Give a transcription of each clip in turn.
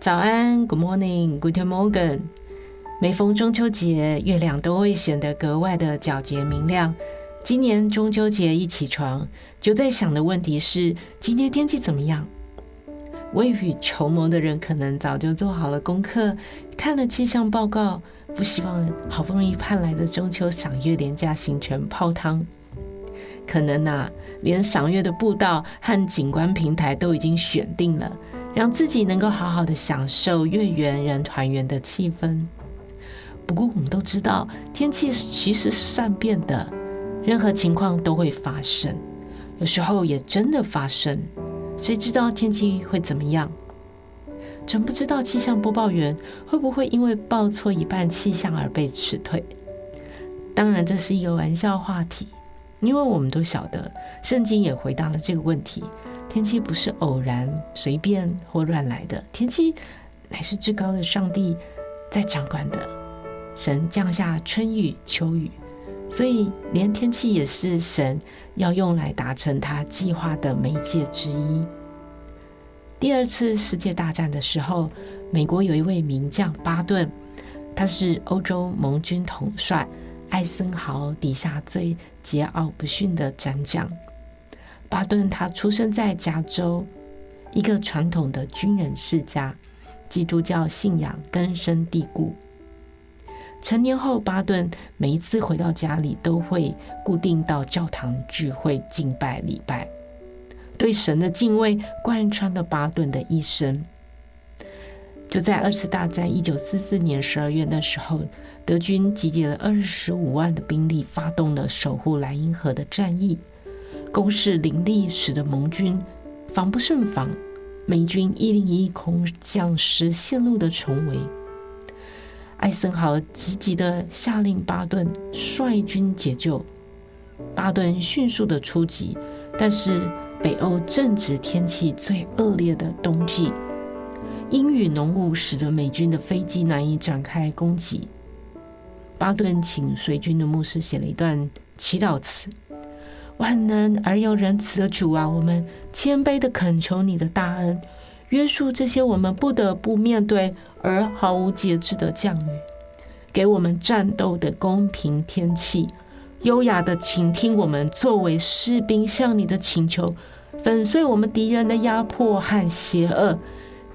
早安，Good morning，Good morning。每逢中秋节，月亮都会显得格外的皎洁明亮。今年中秋节一起床，就在想的问题是：今天天气怎么样？未雨绸缪的人可能早就做好了功课，看了气象报告，不希望好不容易盼来的中秋赏月廉价行程泡汤。可能啊，连赏月的步道和景观平台都已经选定了。让自己能够好好的享受月圆人团圆的气氛。不过，我们都知道，天气其实是善变的，任何情况都会发生，有时候也真的发生。谁知道天气会怎么样？真不知道气象播报员会不会因为报错一半气象而被辞退。当然，这是一个玩笑话题，因为我们都晓得，圣经也回答了这个问题。天气不是偶然、随便或乱来的，天气乃是至高的上帝在掌管的。神降下春雨、秋雨，所以连天气也是神要用来达成他计划的媒介之一。第二次世界大战的时候，美国有一位名将巴顿，他是欧洲盟军统帅艾森豪底下最桀骜不驯的战将。巴顿他出生在加州，一个传统的军人世家，基督教信仰根深蒂固。成年后，巴顿每一次回到家里，都会固定到教堂聚会、敬拜、礼拜，对神的敬畏贯穿了巴顿的一生。就在二次大战一九四四年十二月的时候，德军集结了二十五万的兵力，发动了守护莱茵河的战役。攻势凌厉，使得盟军防不胜防，美军一零一空降师陷入的重围。艾森豪积极的下令巴顿率军解救，巴顿迅速的出击，但是北欧正值天气最恶劣的冬季，阴雨浓雾使得美军的飞机难以展开攻击。巴顿请随军的牧师写了一段祈祷词。万能而又仁慈的主啊，我们谦卑的恳求你的大恩，约束这些我们不得不面对而毫无节制的降雨，给我们战斗的公平天气，优雅的倾听我们作为士兵向你的请求，粉碎我们敌人的压迫和邪恶，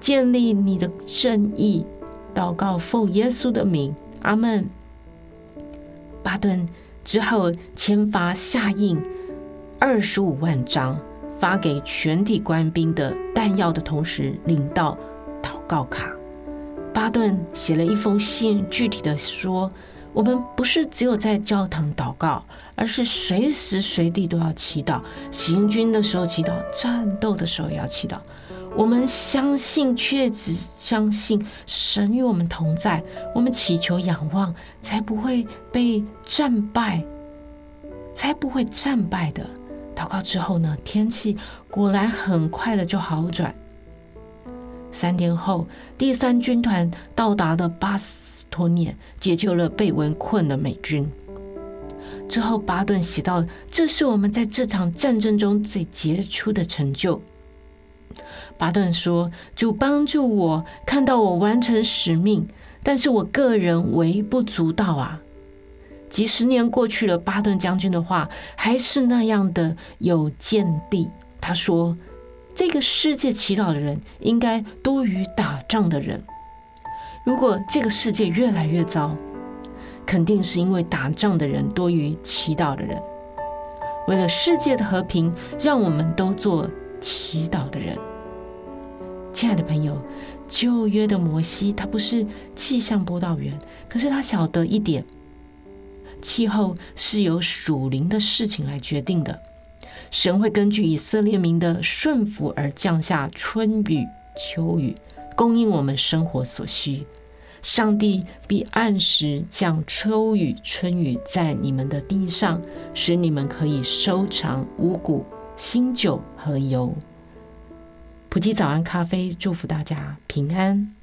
建立你的正义。祷告奉耶稣的名，阿门。巴顿之后签发下印。二十五万张发给全体官兵的弹药的同时，领到祷告卡。巴顿写了一封信，具体的说：“我们不是只有在教堂祷告，而是随时随地都要祈祷。行军的时候祈祷，战斗的时候也要祈祷。我们相信，确实相信神与我们同在。我们祈求仰望，才不会被战败，才不会战败的。”祷告之后呢，天气果然很快的就好转。三天后，第三军团到达了巴斯托涅，解救了被围困的美军。之后，巴顿写道：“这是我们在这场战争中最杰出的成就。”巴顿说：“主帮助我，看到我完成使命，但是我个人微不足道啊。”几十年过去了，巴顿将军的话还是那样的有见地。他说：“这个世界祈祷的人应该多于打仗的人。如果这个世界越来越糟，肯定是因为打仗的人多于祈祷的人。为了世界的和平，让我们都做祈祷的人。”亲爱的朋友，旧约的摩西他不是气象播报员，可是他晓得一点。气候是由属灵的事情来决定的，神会根据以色列民的顺服而降下春雨、秋雨，供应我们生活所需。上帝必按时降秋雨、春雨在你们的地上，使你们可以收藏五谷、新酒和油。埔基早安咖啡祝福大家平安。